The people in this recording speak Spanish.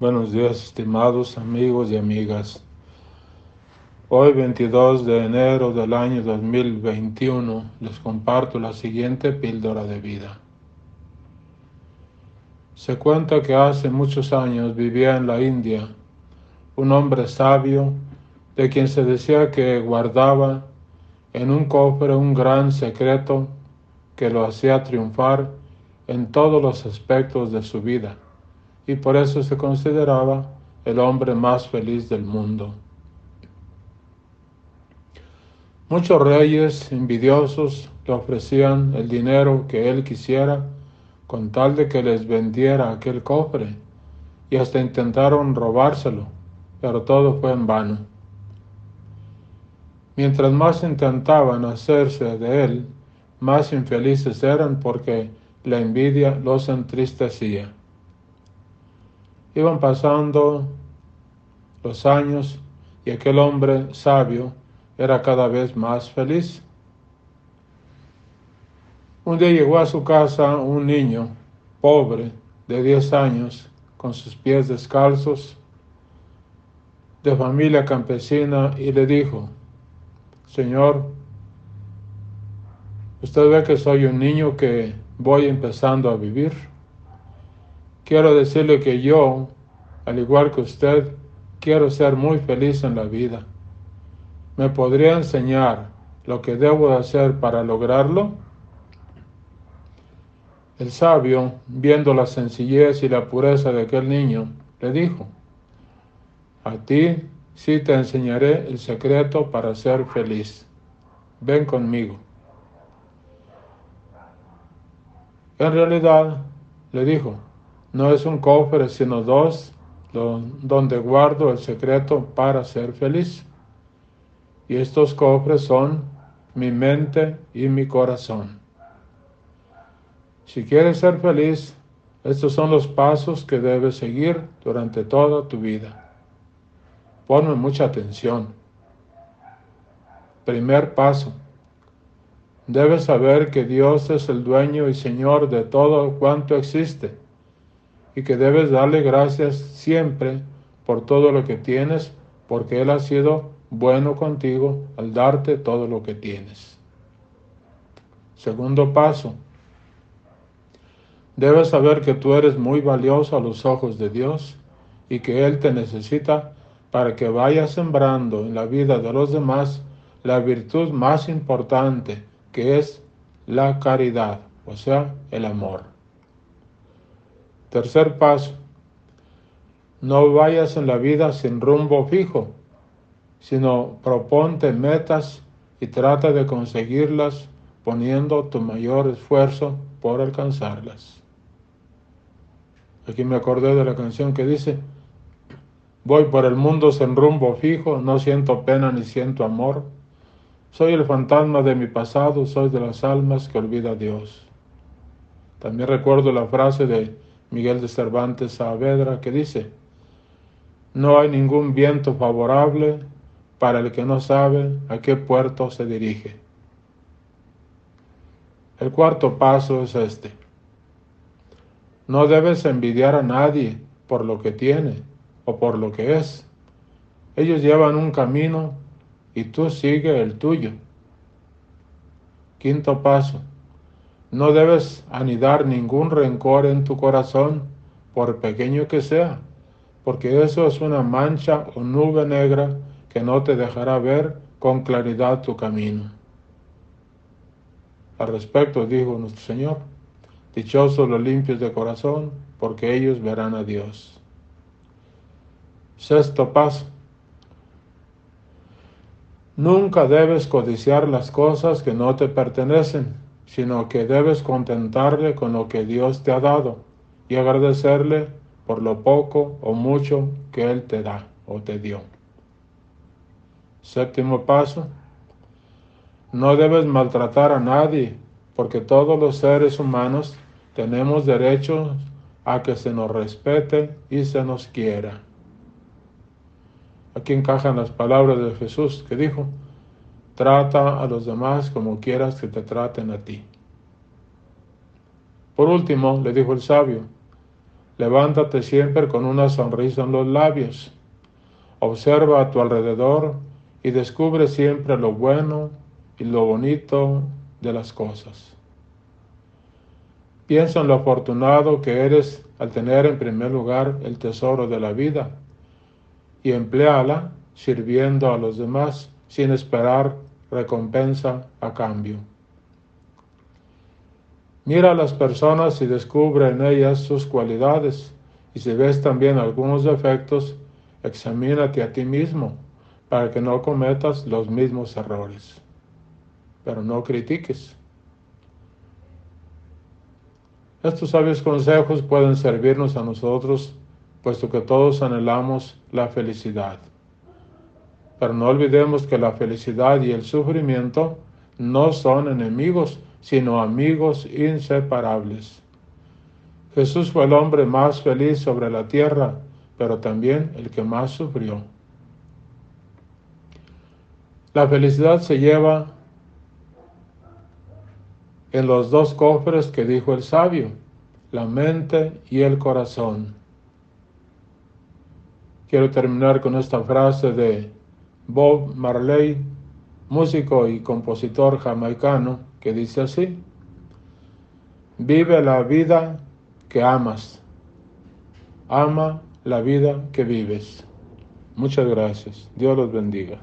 Buenos días, estimados amigos y amigas. Hoy, 22 de enero del año 2021, les comparto la siguiente píldora de vida. Se cuenta que hace muchos años vivía en la India un hombre sabio de quien se decía que guardaba en un cofre un gran secreto que lo hacía triunfar en todos los aspectos de su vida y por eso se consideraba el hombre más feliz del mundo. Muchos reyes envidiosos le ofrecían el dinero que él quisiera con tal de que les vendiera aquel cofre y hasta intentaron robárselo, pero todo fue en vano. Mientras más intentaban hacerse de él, más infelices eran porque la envidia los entristecía. Iban pasando los años y aquel hombre sabio era cada vez más feliz. Un día llegó a su casa un niño pobre de 10 años con sus pies descalzos de familia campesina y le dijo, Señor, usted ve que soy un niño que voy empezando a vivir. Quiero decirle que yo, al igual que usted, quiero ser muy feliz en la vida. ¿Me podría enseñar lo que debo hacer para lograrlo? El sabio, viendo la sencillez y la pureza de aquel niño, le dijo, a ti sí te enseñaré el secreto para ser feliz. Ven conmigo. En realidad, le dijo, no es un cofre, sino dos, donde guardo el secreto para ser feliz. Y estos cofres son mi mente y mi corazón. Si quieres ser feliz, estos son los pasos que debes seguir durante toda tu vida. Ponme mucha atención. Primer paso. Debes saber que Dios es el dueño y Señor de todo cuanto existe y que debes darle gracias siempre por todo lo que tienes, porque Él ha sido bueno contigo al darte todo lo que tienes. Segundo paso, debes saber que tú eres muy valioso a los ojos de Dios y que Él te necesita para que vayas sembrando en la vida de los demás la virtud más importante que es la caridad, o sea, el amor. Tercer paso, no vayas en la vida sin rumbo fijo, sino proponte metas y trata de conseguirlas poniendo tu mayor esfuerzo por alcanzarlas. Aquí me acordé de la canción que dice, voy por el mundo sin rumbo fijo, no siento pena ni siento amor, soy el fantasma de mi pasado, soy de las almas que olvida Dios. También recuerdo la frase de Miguel de Cervantes Saavedra, que dice, no hay ningún viento favorable para el que no sabe a qué puerto se dirige. El cuarto paso es este. No debes envidiar a nadie por lo que tiene o por lo que es. Ellos llevan un camino y tú sigue el tuyo. Quinto paso. No debes anidar ningún rencor en tu corazón, por pequeño que sea, porque eso es una mancha o nube negra que no te dejará ver con claridad tu camino. Al respecto dijo nuestro Señor, dichosos los limpios de corazón, porque ellos verán a Dios. Sexto paso. Nunca debes codiciar las cosas que no te pertenecen sino que debes contentarle con lo que Dios te ha dado y agradecerle por lo poco o mucho que Él te da o te dio. Séptimo paso, no debes maltratar a nadie, porque todos los seres humanos tenemos derecho a que se nos respete y se nos quiera. Aquí encajan las palabras de Jesús que dijo, Trata a los demás como quieras que te traten a ti. Por último, le dijo el sabio, Levántate siempre con una sonrisa en los labios. Observa a tu alrededor y descubre siempre lo bueno y lo bonito de las cosas. Piensa en lo afortunado que eres al tener en primer lugar el tesoro de la vida y empleala sirviendo a los demás sin esperar recompensa a cambio. Mira a las personas y descubre en ellas sus cualidades y si ves también algunos defectos, examínate a ti mismo para que no cometas los mismos errores. Pero no critiques. Estos sabios consejos pueden servirnos a nosotros, puesto que todos anhelamos la felicidad. Pero no olvidemos que la felicidad y el sufrimiento no son enemigos, sino amigos inseparables. Jesús fue el hombre más feliz sobre la tierra, pero también el que más sufrió. La felicidad se lleva en los dos cofres que dijo el sabio, la mente y el corazón. Quiero terminar con esta frase de Bob Marley, músico y compositor jamaicano, que dice así, vive la vida que amas, ama la vida que vives. Muchas gracias. Dios los bendiga.